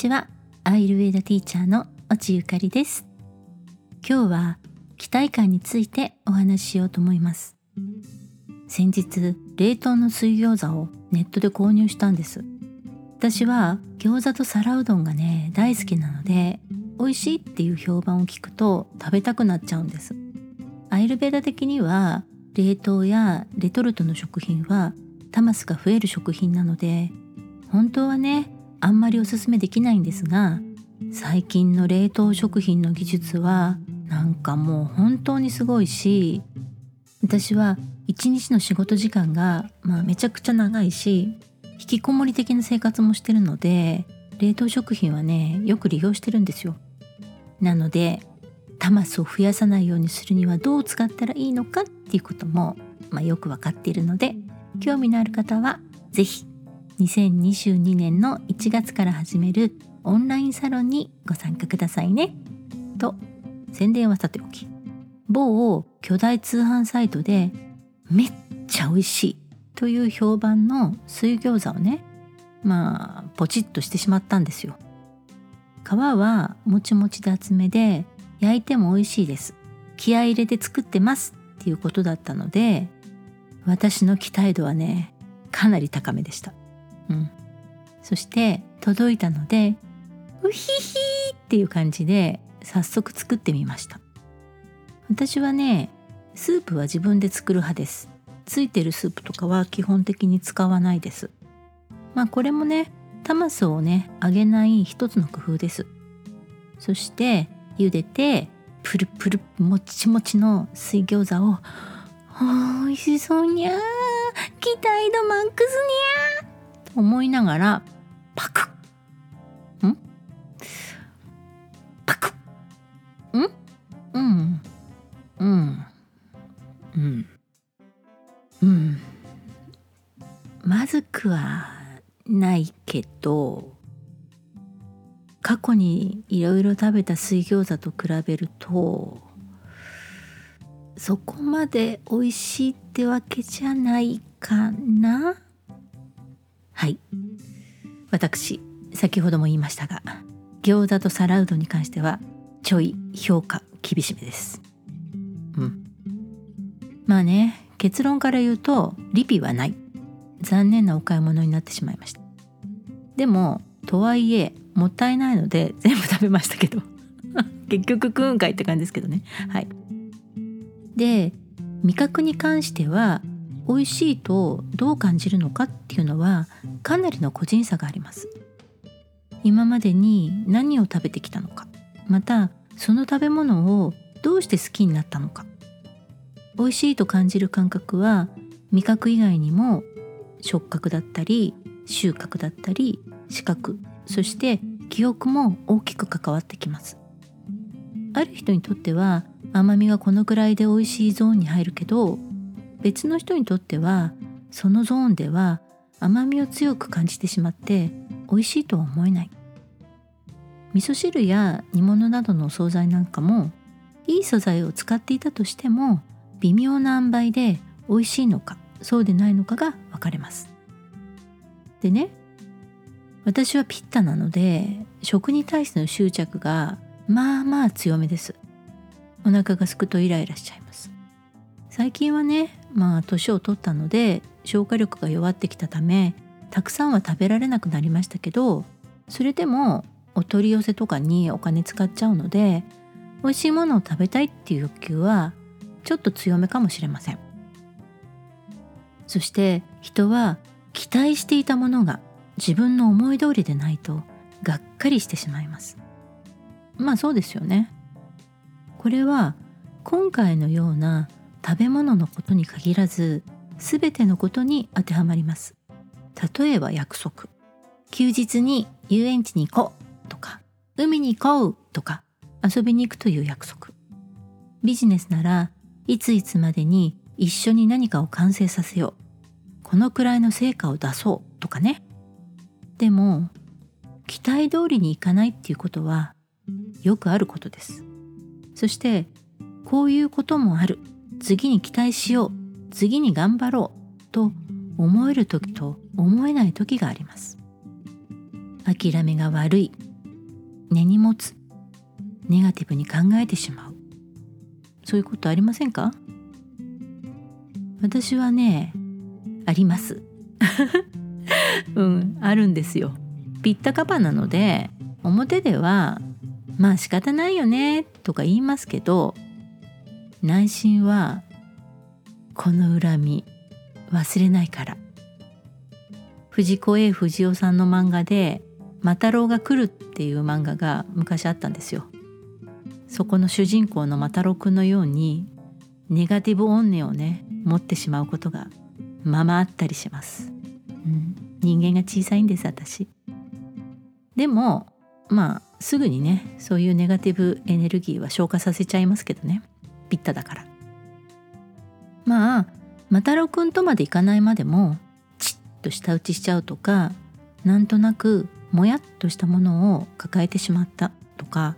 ちはアイルウェイダティーチャーの落ゆかりです。今日は期待感についてお話ししようと思います。先日冷凍の水餃子をネットで購入したんです。私は餃子と皿うどんがね大好きなので美味しいっていう評判を聞くと食べたくなっちゃうんです。アイルベダ的には冷凍やレトルトの食品はタマスが増える食品なので本当はねあんまりおすすめできないんですが最近の冷凍食品の技術はなんかもう本当にすごいし私は一日の仕事時間が、まあ、めちゃくちゃ長いし引きこもり的な生活もしてるので冷凍食品はねよく利用してるんですよ。なのでタマスを増やさないようにするにはどう使ったらいいのかっていうことも、まあ、よくわかっているので興味のある方は是非2022年の1月から始めるオンラインサロンにご参加くださいね。と宣伝はさておき某巨大通販サイトでめっちゃ美味しいという評判の水餃子をねまあポチッとしてしまったんですよ。皮はもちもちで厚めで焼いても美味しいです。気合入れて作ってますっていうことだったので私の期待度はねかなり高めでした。うん、そして届いたのでウヒヒーっていう感じで早速作ってみました。私はねスープは自分で作る派です。ついてるスープとかは基本的に使わないです。まあこれもねタマスをね揚げない一つの工夫です。そして茹でてプルプルもちもちの水餃子を美味しそうにゃー期待度マックスにゃー。思いながらパクん？パクん？うん。うん。うん。うん。まずくはないけど過去にいろいろ食べた水餃子と比べるとそこまで美味しいってわけじゃないかな。はい。私先ほども言いましたが餃子と皿うどんに関してはちょい評価厳しめです。うん。まあね結論から言うとリピはない。残念なお買い物になってしまいました。でもとはいえもったいないので全部食べましたけど。結局食うんかいって感じですけどね。はい。で味覚に関しては美味しいとどう感じるのかっていうのはかなりの個人差があります。今までに何を食べてきたのかまたその食べ物をどうして好きになったのか。美味しいと感じる感覚は味覚以外にも触覚だったり収穫だったり視覚そして記憶も大きく関わってきます。ある人にとっては甘みがこのくらいで美味しいゾーンに入るけど別の人にとってはそのゾーンでは甘みを強く感じてしまって美味しいとは思えない。味噌汁や煮物などのお惣菜なんかもいい素材を使っていたとしても微妙な塩梅で美味しいのかそうでないのかが分かれます。でね私はピッタなので食に対しての執着がまあまあ強めです。お腹がすくとイライラしちゃいます。最近はねまあ年を取ったので消化力が弱ってきたためたくさんは食べられなくなりましたけどそれでもお取り寄せとかにお金使っちゃうので美味しいものを食べたいっていう欲求はちょっと強めかもしれません。そして人は期待していたものが自分の思い通りでないとがっかりしてしまいます。まあそうですよね。これは今回のような食べ物のことに限らず全てのことに当てはまります。例えば約束。休日に遊園地に行こうとか海に行こうとか遊びに行くという約束。ビジネスならいついつまでに一緒に何かを完成させよう。このくらいの成果を出そうとかね。でも期待通りにいかないっていうことはよくあることです。そしてこういうこともある。次に期待しよう次に頑張ろうと思える時と思えない時があります。諦めが悪い根に持つネガティブに考えてしまう。そういうことありませんか？私はねあります。うんあるんですよ。ピッタカパなので表ではまあ仕方ないよねとか言いますけど内心はこの恨み忘れないから。藤子 A 不二雄さんの漫画で「マタロウが来る」っていう漫画が昔あったんですよ。そこの主人公のマタロウくんのようにネガティブ怨念をね持ってしまうことがままあったりします、うん、人間が小さいんです私。でもまあすぐにねそういうネガティブエネルギーは消化させちゃいますけどね。ピッタだから。まあマタロウくんとまでいかないまでもチッと舌打ちしちゃうとかなんとなくもやっとしたものを抱えてしまったとか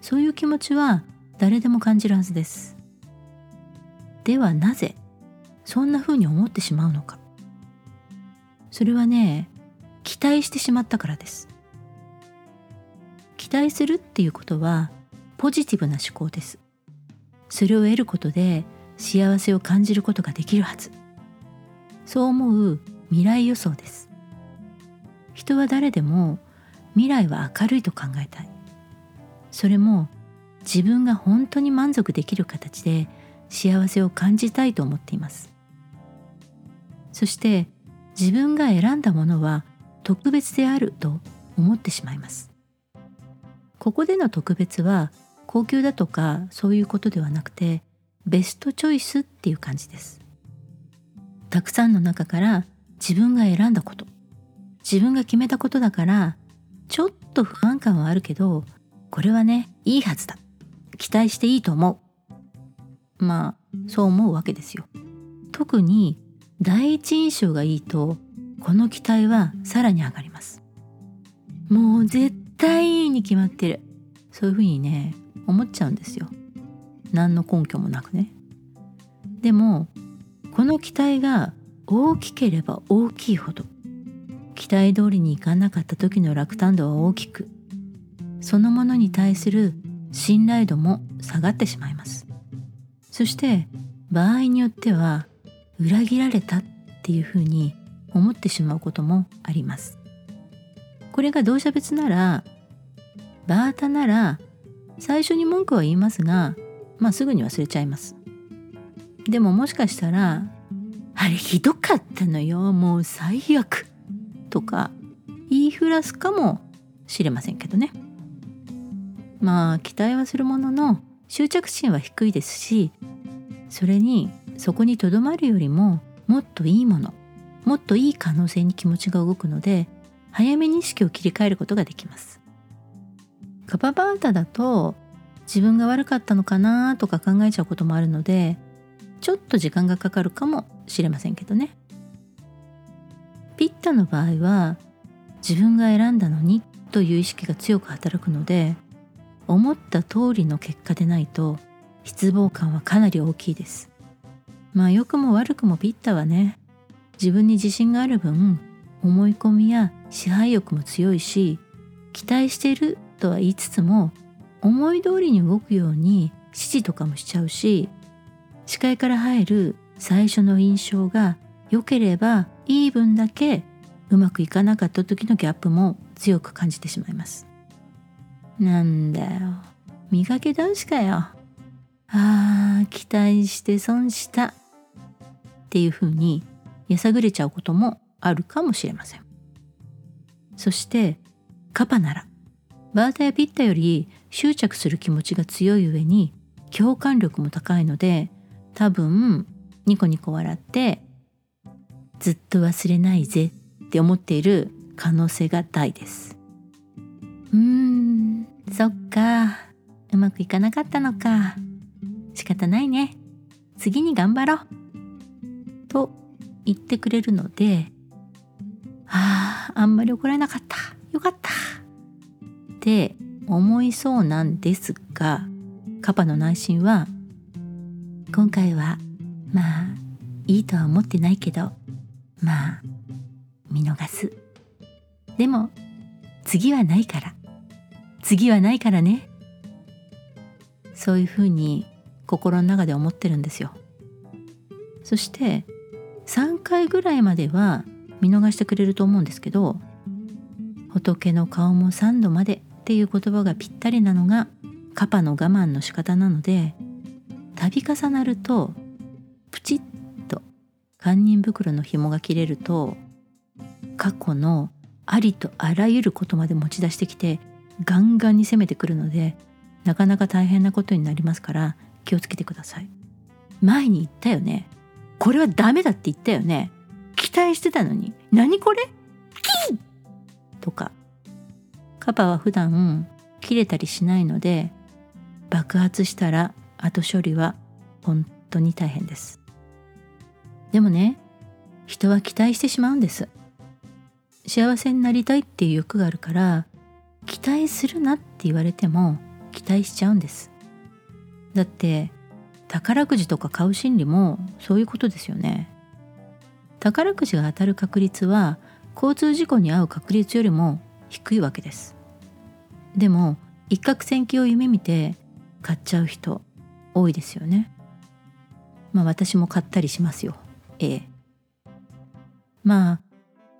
そういう気持ちは誰でも感じるはずです。ではなぜそんな風に思ってしまうのか。それはね期待してしまったからです。期待するっていうことはポジティブな思考です。それを得ることで幸せを感じることができるはず。そう思う未来予想です。人は誰でも未来は明るいと考えたい。それも自分が本当に満足できる形で幸せを感じたいと思っています。そして自分が選んだものは特別であると思ってしまいます。ここでの特別は高級だとかそういうことではなくてベストチョイスっていう感じです。たくさんの中から自分が選んだこと自分が決めたことだからちょっと不安感はあるけどこれはねいいはずだ。期待していいと思う。まあそう思うわけですよ。特に第一印象がいいとこの期待はさらに上がります。もう絶対いいに決まってる。そういうふうにね思っちゃうんですよ。何の根拠もなくね。でもこの期待が大きければ大きいほど期待通りにいかなかった時の落胆度は大きくそのものに対する信頼度も下がってしまいます。そして場合によっては裏切られたっていうふうに思ってしまうこともあります。これが同社別ならバータなら最初に文句は言いますがまあすぐに忘れちゃいます。でももしかしたらあれひどかったのよもう最悪とか言いふらすかもしれませんけどね。まあ期待はするものの執着心は低いですしそれにそこにとどまるよりももっといいものもっといい可能性に気持ちが動くので早めに意識を切り替えることができます。カパバータだと自分が悪かったのかなとか考えちゃうこともあるのでちょっと時間がかかるかもしれませんけどね。ピッタの場合は自分が選んだのにという意識が強く働くので思った通りの結果でないと失望感はかなり大きいです。まあ良くも悪くもピッタはね自分に自信がある分思い込みや支配欲も強いし期待しているとは言いつつも思い通りに動くように指示とかもしちゃうし視界から入る最初の印象が良ければいい分だけうまくいかなかった時のギャップも強く感じてしまいます。なんだよ。磨け男子かよ。あー期待して損した。っていう風にやさぐれちゃうこともあるかもしれません。そしてカパならバータやピッタより執着する気持ちが強い上に共感力も高いので多分ニコニコ笑ってずっと忘れないぜって思っている可能性が大です。うーんそっか。うまくいかなかったのか。仕方ないね。次に頑張ろう。と言ってくれるのであああんまり怒らなかった。よかった。って思いそうなんですがカパの内心は今回はまあいいとは思ってないけどまあ見逃す。でも次はないから。次はないからね。そういうふうに心の中で思ってるんですよ。そして3回ぐらいまでは見逃してくれると思うんですけど仏の顔も3度までっていう言葉がぴったりなのがカパの我慢の仕方なので度重なるとプチッと堪忍袋の紐が切れると過去のありとあらゆることまで持ち出してきてガンガンに攻めてくるのでなかなか大変なことになりますから気をつけてください。前に言ったよね。これはダメだって言ったよね。期待してたのに。何これ？キーとかカパは普段切れたりしないので爆発したら後処理は本当に大変です。でもね人は期待してしまうんです。幸せになりたいっていう欲があるから期待するなって言われても期待しちゃうんです。だって宝くじとか買う心理もそういうことですよね。宝くじが当たる確率は交通事故に遭う確率よりも低いわけです。でも一攫千金を夢見て買っちゃう人多いですよね。まあ私も買ったりしますよ。ええまあ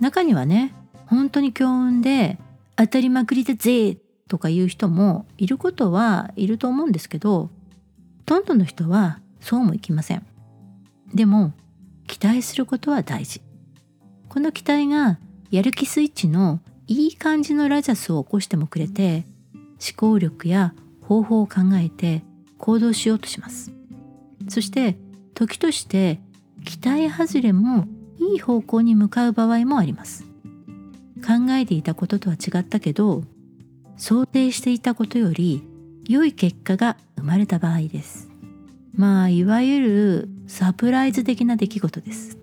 中にはね本当に強運で当たりまくりだぜとか言う人もいることはいると思うんですけどほとんどの人はそうもいきません。でも期待することは大事。この期待がやる気スイッチのいい感じのラジャスを起こしてもくれて思考力や方法を考えて行動しようとします。そして時として期待外れもいい方向に向かう場合もあります。考えていたこととは違ったけど想定していたことより良い結果が生まれた場合です。まあいわゆるサプライズ的な出来事です。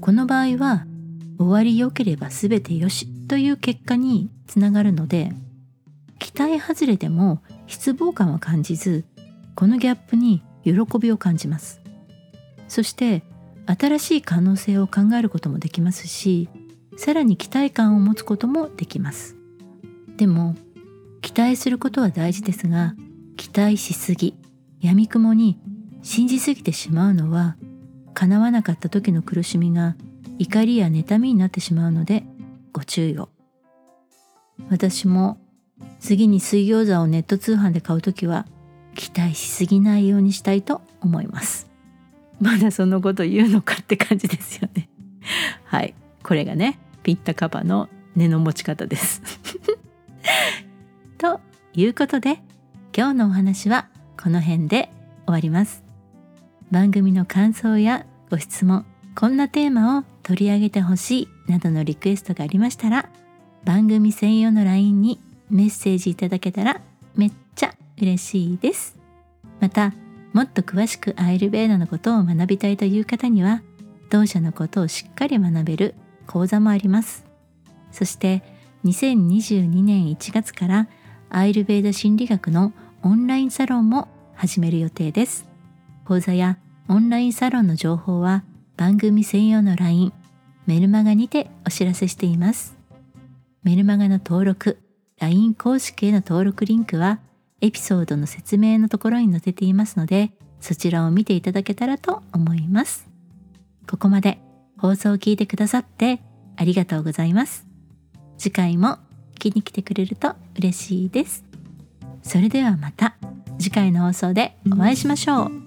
この場合は終わり良ければ全てよしという結果につながるので期待外れでも失望感は感じずこのギャップに喜びを感じます。そして新しい可能性を考えることもできますしさらに期待感を持つこともできます。でも期待することは大事ですが期待しすぎ闇雲に信じすぎてしまうのは叶わなかった時の苦しみが怒りや妬みになってしまうのでご注意を。私も次に水餃子をネット通販で買う時は期待しすぎないようにしたいと思います。まだそのこと言うのかって感じですよね。はい。これがねピッタカバの根の持ち方です。ということで今日のお話はこの辺で終わります。番組の感想やご質問こんなテーマを取り上げてほしいなどのリクエストがありましたら番組専用の LINE にメッセージいただけたらめっちゃ嬉しいです。またもっと詳しくアイルベーダのことを学びたいという方には同社のことをしっかり学べる講座もあります。そして2022年1月からアイルベーダ心理学のオンラインサロンも始める予定です。講座やオンラインサロンの情報は番組専用の LINE メルマガにてお知らせしています。メルマガの登録 LINE 公式への登録リンクはエピソードの説明のところに載せていますのでそちらを見ていただけたらと思います。ここまで放送を聞いてくださってありがとうございます。次回も聞きに来てくれると嬉しいです。それではまた次回の放送でお会いしましょう。